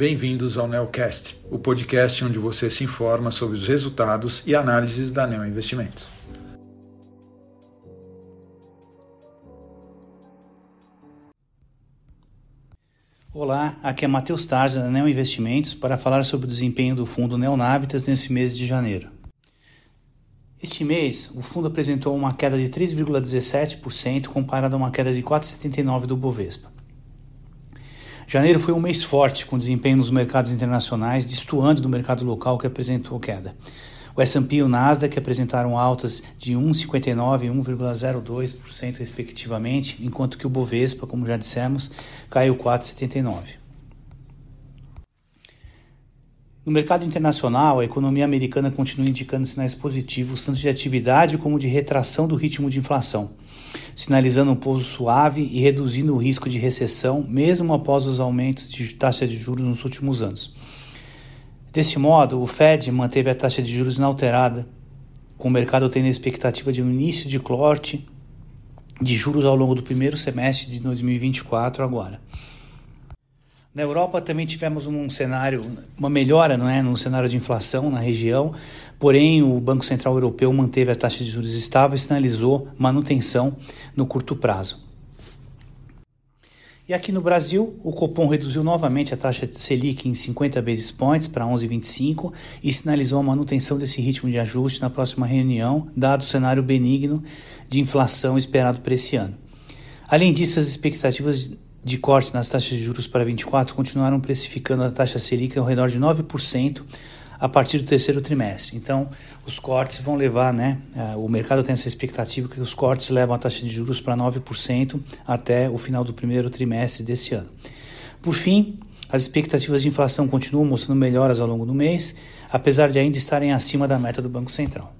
bem-vindos ao Neocast, o podcast onde você se informa sobre os resultados e análises da Neo Investimentos. Olá, aqui é Matheus Tarza da Neo Investimentos para falar sobre o desempenho do fundo Neonavitas nesse mês de janeiro. Este mês, o fundo apresentou uma queda de 3,17% comparado a uma queda de 4,79% do Bovespa. Janeiro foi um mês forte, com desempenho nos mercados internacionais, destoando do mercado local que apresentou queda. O S&P e o Nasdaq apresentaram altas de 1,59% e 1,02% respectivamente, enquanto que o Bovespa, como já dissemos, caiu 4,79%. No mercado internacional, a economia americana continua indicando sinais positivos tanto de atividade como de retração do ritmo de inflação sinalizando um pouso suave e reduzindo o risco de recessão, mesmo após os aumentos de taxa de juros nos últimos anos. Desse modo, o Fed manteve a taxa de juros inalterada, com o mercado tendo a expectativa de um início de corte de juros ao longo do primeiro semestre de 2024 agora. Na Europa também tivemos um cenário, uma melhora não é, no cenário de inflação na região, porém o Banco Central Europeu manteve a taxa de juros estável e sinalizou manutenção no curto prazo. E aqui no Brasil, o Copom reduziu novamente a taxa de Selic em 50 basis points para 11,25 e sinalizou a manutenção desse ritmo de ajuste na próxima reunião, dado o cenário benigno de inflação esperado para esse ano. Além disso, as expectativas de corte nas taxas de juros para 24 continuaram precificando a taxa Selic ao redor de 9% a partir do terceiro trimestre. Então, os cortes vão levar, né? O mercado tem essa expectativa que os cortes levam a taxa de juros para 9% até o final do primeiro trimestre desse ano. Por fim, as expectativas de inflação continuam mostrando melhoras ao longo do mês, apesar de ainda estarem acima da meta do Banco Central.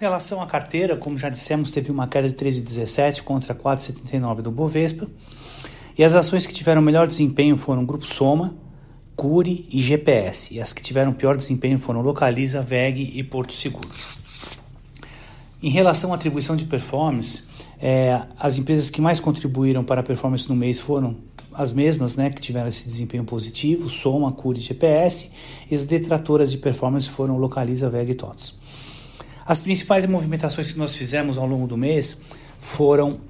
Com relação à carteira, como já dissemos, teve uma queda de 13,17 contra 4,79 do Bovespa. E as ações que tiveram melhor desempenho foram Grupo Soma, Cure e GPS. E as que tiveram pior desempenho foram Localiza, VEG e Porto Seguro. Em relação à atribuição de performance, é, as empresas que mais contribuíram para a performance no mês foram as mesmas né, que tiveram esse desempenho positivo, Soma, Cure e GPS, e as detratoras de performance foram Localiza, VEG e TOTS. As principais movimentações que nós fizemos ao longo do mês foram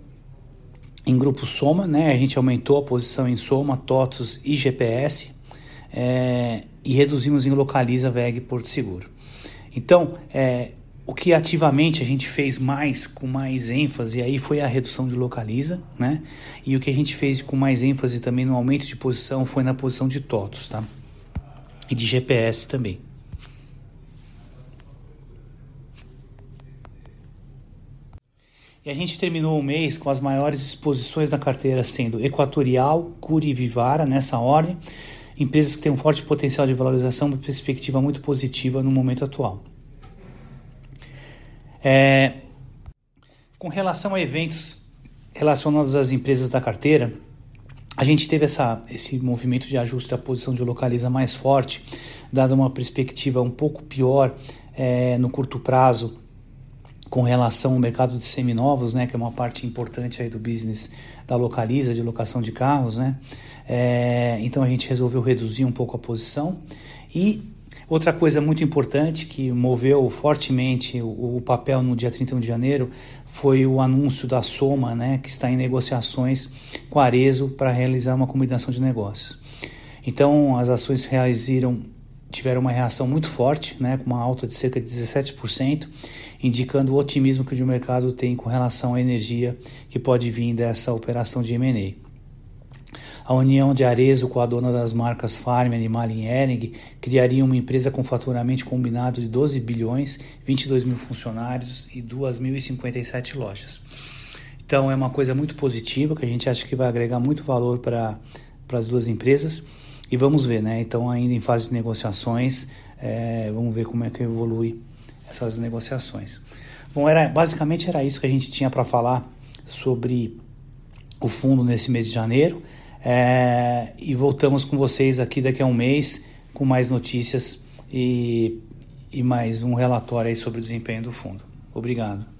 em grupo Soma, né? A gente aumentou a posição em Soma, TOTOS e GPS é, e reduzimos em Localiza, VEG Porto Seguro. Então, é, o que ativamente a gente fez mais, com mais ênfase, aí foi a redução de Localiza, né? E o que a gente fez com mais ênfase também no aumento de posição foi na posição de TOTOS, tá? E de GPS também. E a gente terminou o mês com as maiores exposições da carteira sendo Equatorial, Curi e Vivara, nessa ordem, empresas que têm um forte potencial de valorização e perspectiva muito positiva no momento atual. É, com relação a eventos relacionados às empresas da carteira, a gente teve essa, esse movimento de ajuste da posição de localiza mais forte, dada uma perspectiva um pouco pior é, no curto prazo com relação ao mercado de seminovos, né, que é uma parte importante aí do business da Localiza, de locação de carros, né? É, então a gente resolveu reduzir um pouco a posição. E outra coisa muito importante que moveu fortemente o, o papel no dia 31 de janeiro foi o anúncio da Soma, né, que está em negociações com a Arezo para realizar uma combinação de negócios. Então as ações realizaram tiveram uma reação muito forte, né, com uma alta de cerca de 17%, indicando o otimismo que o mercado tem com relação à energia que pode vir dessa operação de M&A. A união de Arezo com a dona das marcas Farm, Animal e Ering criaria uma empresa com faturamento combinado de 12 bilhões, 22 mil funcionários e 2.057 lojas. Então é uma coisa muito positiva que a gente acha que vai agregar muito valor para as duas empresas. E vamos ver, né? Então, ainda em fase de negociações, é, vamos ver como é que evolui essas negociações. Bom, era, basicamente era isso que a gente tinha para falar sobre o fundo nesse mês de janeiro. É, e voltamos com vocês aqui daqui a um mês com mais notícias e, e mais um relatório sobre o desempenho do fundo. Obrigado.